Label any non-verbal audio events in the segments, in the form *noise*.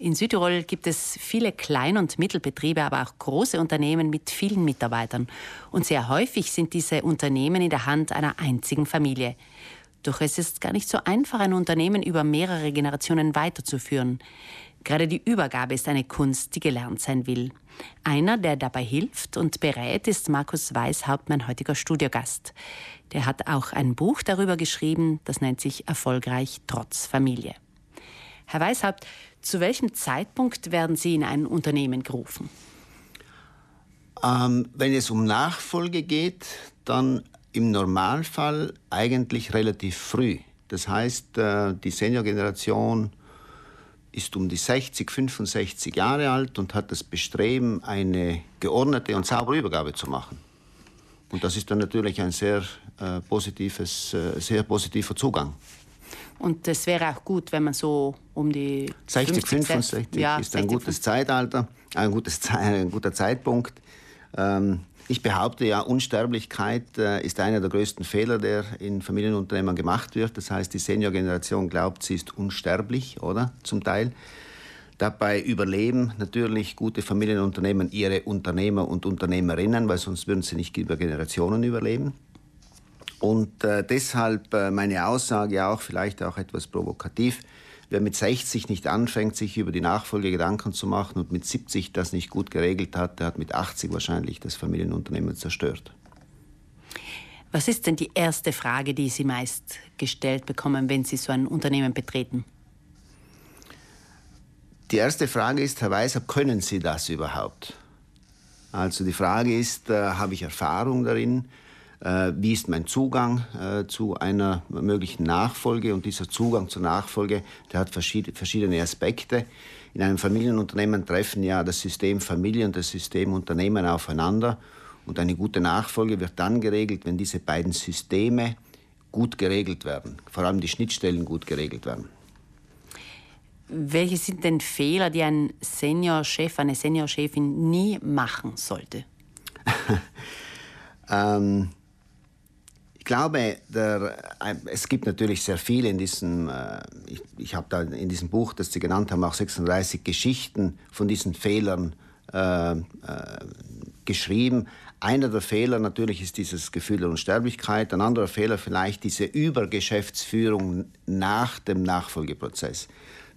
In Südtirol gibt es viele Klein- und Mittelbetriebe, aber auch große Unternehmen mit vielen Mitarbeitern. Und sehr häufig sind diese Unternehmen in der Hand einer einzigen Familie. Doch es ist gar nicht so einfach, ein Unternehmen über mehrere Generationen weiterzuführen. Gerade die Übergabe ist eine Kunst, die gelernt sein will. Einer, der dabei hilft und berät, ist Markus Weishaupt, mein heutiger Studiogast. Der hat auch ein Buch darüber geschrieben, das nennt sich Erfolgreich trotz Familie. Herr Weishaupt, zu welchem Zeitpunkt werden Sie in ein Unternehmen gerufen? Ähm, wenn es um Nachfolge geht, dann im Normalfall eigentlich relativ früh. Das heißt, äh, die Seniorgeneration ist um die 60, 65 Jahre alt und hat das Bestreben, eine geordnete und saubere Übergabe zu machen. Und das ist dann natürlich ein sehr, äh, positives, äh, sehr positiver Zugang. Und es wäre auch gut, wenn man so um die 60, 65 ja, ist ein 60, gutes Zeitalter, ein, gutes, ein guter Zeitpunkt. Ähm, ich behaupte ja, Unsterblichkeit äh, ist einer der größten Fehler, der in Familienunternehmen gemacht wird. Das heißt, die Seniorgeneration glaubt, sie ist unsterblich, oder? Zum Teil. Dabei überleben natürlich gute Familienunternehmen ihre Unternehmer und Unternehmerinnen, weil sonst würden sie nicht über Generationen überleben. Und äh, deshalb äh, meine Aussage auch, vielleicht auch etwas provokativ, wer mit 60 nicht anfängt, sich über die Nachfolge Gedanken zu machen und mit 70 das nicht gut geregelt hat, der hat mit 80 wahrscheinlich das Familienunternehmen zerstört. Was ist denn die erste Frage, die Sie meist gestellt bekommen, wenn Sie so ein Unternehmen betreten? Die erste Frage ist, Herr Weiser, können Sie das überhaupt? Also die Frage ist, äh, habe ich Erfahrung darin? Äh, wie ist mein Zugang äh, zu einer möglichen Nachfolge. Und dieser Zugang zur Nachfolge, der hat verschiedene Aspekte. In einem Familienunternehmen treffen ja das System Familie und das System Unternehmen aufeinander. Und eine gute Nachfolge wird dann geregelt, wenn diese beiden Systeme gut geregelt werden, vor allem die Schnittstellen gut geregelt werden. Welche sind denn Fehler, die ein Seniorchef, eine Seniorchefin nie machen sollte? *laughs* ähm, glaube, der, äh, es gibt natürlich sehr viele in diesem, äh, ich, ich habe da in diesem Buch, das Sie genannt haben, auch 36 Geschichten von diesen Fehlern äh, äh, geschrieben. Einer der Fehler natürlich ist dieses Gefühl der Unsterblichkeit, ein anderer Fehler vielleicht diese Übergeschäftsführung nach dem Nachfolgeprozess.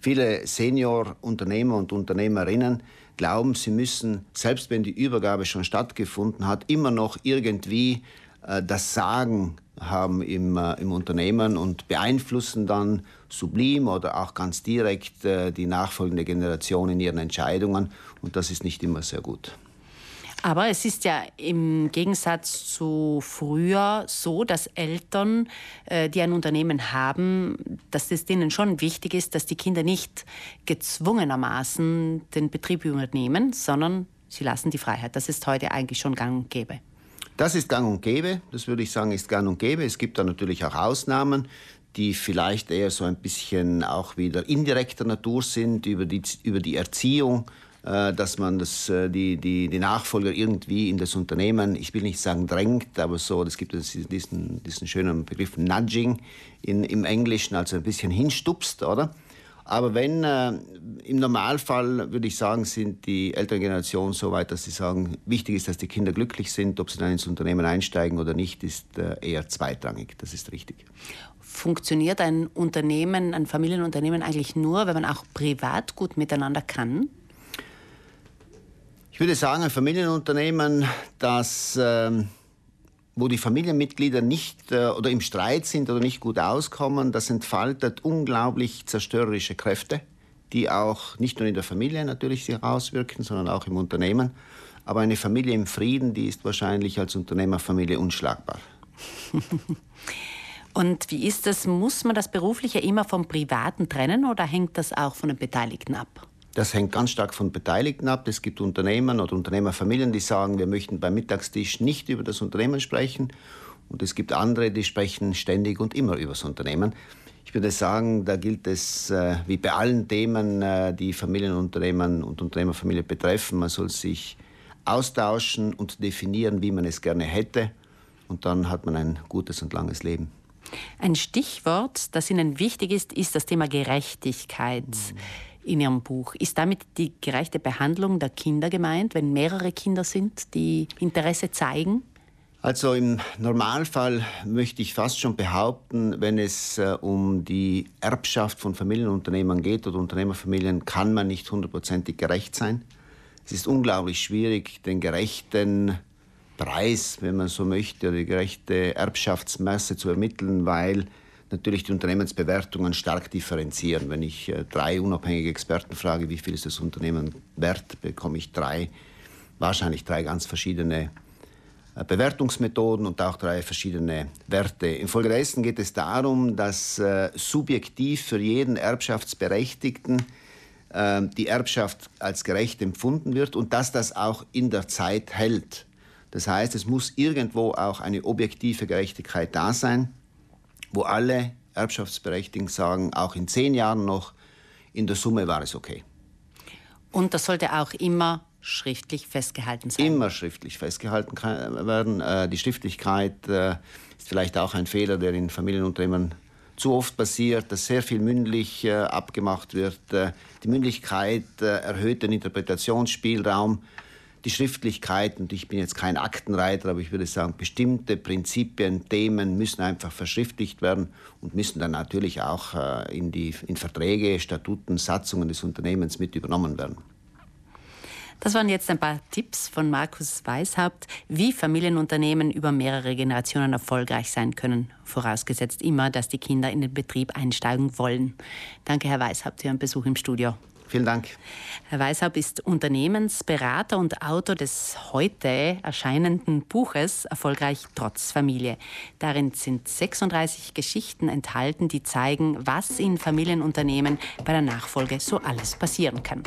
Viele Senior-Unternehmer und Unternehmerinnen glauben, sie müssen, selbst wenn die Übergabe schon stattgefunden hat, immer noch irgendwie das Sagen haben im, äh, im Unternehmen und beeinflussen dann sublim oder auch ganz direkt äh, die nachfolgende Generation in ihren Entscheidungen. Und das ist nicht immer sehr gut. Aber es ist ja im Gegensatz zu früher so, dass Eltern, die ein Unternehmen haben, dass es denen schon wichtig ist, dass die Kinder nicht gezwungenermaßen den Betrieb übernehmen, sondern sie lassen die Freiheit. Das ist heute eigentlich schon gang und gäbe. Das ist gang und gäbe, das würde ich sagen, ist gang und gäbe. Es gibt da natürlich auch Ausnahmen, die vielleicht eher so ein bisschen auch wieder indirekter Natur sind über die, über die Erziehung, äh, dass man das, äh, die, die, die Nachfolger irgendwie in das Unternehmen, ich will nicht sagen drängt, aber so, es gibt diesen, diesen schönen Begriff Nudging in, im Englischen, also ein bisschen hinstupst, oder? Aber wenn, äh, im Normalfall würde ich sagen, sind die ältere Generation so weit, dass sie sagen, wichtig ist, dass die Kinder glücklich sind. Ob sie dann ins Unternehmen einsteigen oder nicht, ist äh, eher zweitrangig. Das ist richtig. Funktioniert ein Unternehmen, ein Familienunternehmen eigentlich nur, wenn man auch privat gut miteinander kann? Ich würde sagen, ein Familienunternehmen, das. Äh, wo die Familienmitglieder nicht äh, oder im Streit sind oder nicht gut auskommen, das entfaltet unglaublich zerstörerische Kräfte, die auch nicht nur in der Familie natürlich sich auswirken, sondern auch im Unternehmen. Aber eine Familie im Frieden, die ist wahrscheinlich als Unternehmerfamilie unschlagbar. *laughs* Und wie ist das? Muss man das Berufliche immer vom Privaten trennen oder hängt das auch von den Beteiligten ab? Das hängt ganz stark von Beteiligten ab. Es gibt Unternehmen oder Unternehmerfamilien, die sagen, wir möchten beim Mittagstisch nicht über das Unternehmen sprechen. Und es gibt andere, die sprechen ständig und immer über das Unternehmen. Ich würde sagen, da gilt es äh, wie bei allen Themen, äh, die Familienunternehmen und Unternehmerfamilie betreffen. Man soll sich austauschen und definieren, wie man es gerne hätte. Und dann hat man ein gutes und langes Leben. Ein Stichwort, das Ihnen wichtig ist, ist das Thema Gerechtigkeit. Mhm. In Ihrem Buch. Ist damit die gerechte Behandlung der Kinder gemeint, wenn mehrere Kinder sind, die Interesse zeigen? Also im Normalfall möchte ich fast schon behaupten, wenn es äh, um die Erbschaft von Familienunternehmern geht oder Unternehmerfamilien, kann man nicht hundertprozentig gerecht sein. Es ist unglaublich schwierig, den gerechten Preis, wenn man so möchte, oder die gerechte Erbschaftsmasse zu ermitteln, weil natürlich die Unternehmensbewertungen stark differenzieren. Wenn ich äh, drei unabhängige Experten frage, wie viel ist das Unternehmen wert, bekomme ich drei, wahrscheinlich drei ganz verschiedene äh, Bewertungsmethoden und auch drei verschiedene Werte. Infolgedessen geht es darum, dass äh, subjektiv für jeden Erbschaftsberechtigten die Erbschaft als gerecht empfunden wird und dass das auch in der Zeit hält. Das heißt, es muss irgendwo auch eine objektive Gerechtigkeit da sein, wo alle Erbschaftsberechtigten sagen, auch in zehn Jahren noch, in der Summe war es okay. Und das sollte auch immer schriftlich festgehalten sein? Immer schriftlich festgehalten werden. Äh, die Schriftlichkeit äh, ist vielleicht auch ein Fehler, der in Familienunternehmen zu oft passiert, dass sehr viel mündlich äh, abgemacht wird. die Mündlichkeit erhöht den Interpretationsspielraum. Die Schriftlichkeit, und ich bin jetzt kein Aktenreiter, aber ich würde sagen, bestimmte Prinzipien, Themen müssen einfach verschriftlicht werden und müssen dann natürlich auch in, die, in Verträge, Statuten, Satzungen des Unternehmens mit übernommen werden. Das waren jetzt ein paar Tipps von Markus Weishaupt, wie Familienunternehmen über mehrere Generationen erfolgreich sein können, vorausgesetzt immer, dass die Kinder in den Betrieb einsteigen wollen. Danke, Herr Weishaupt, für Ihren Besuch im Studio. Vielen Dank. Herr Weishaupt ist Unternehmensberater und Autor des heute erscheinenden Buches Erfolgreich trotz Familie. Darin sind 36 Geschichten enthalten, die zeigen, was in Familienunternehmen bei der Nachfolge so alles passieren kann.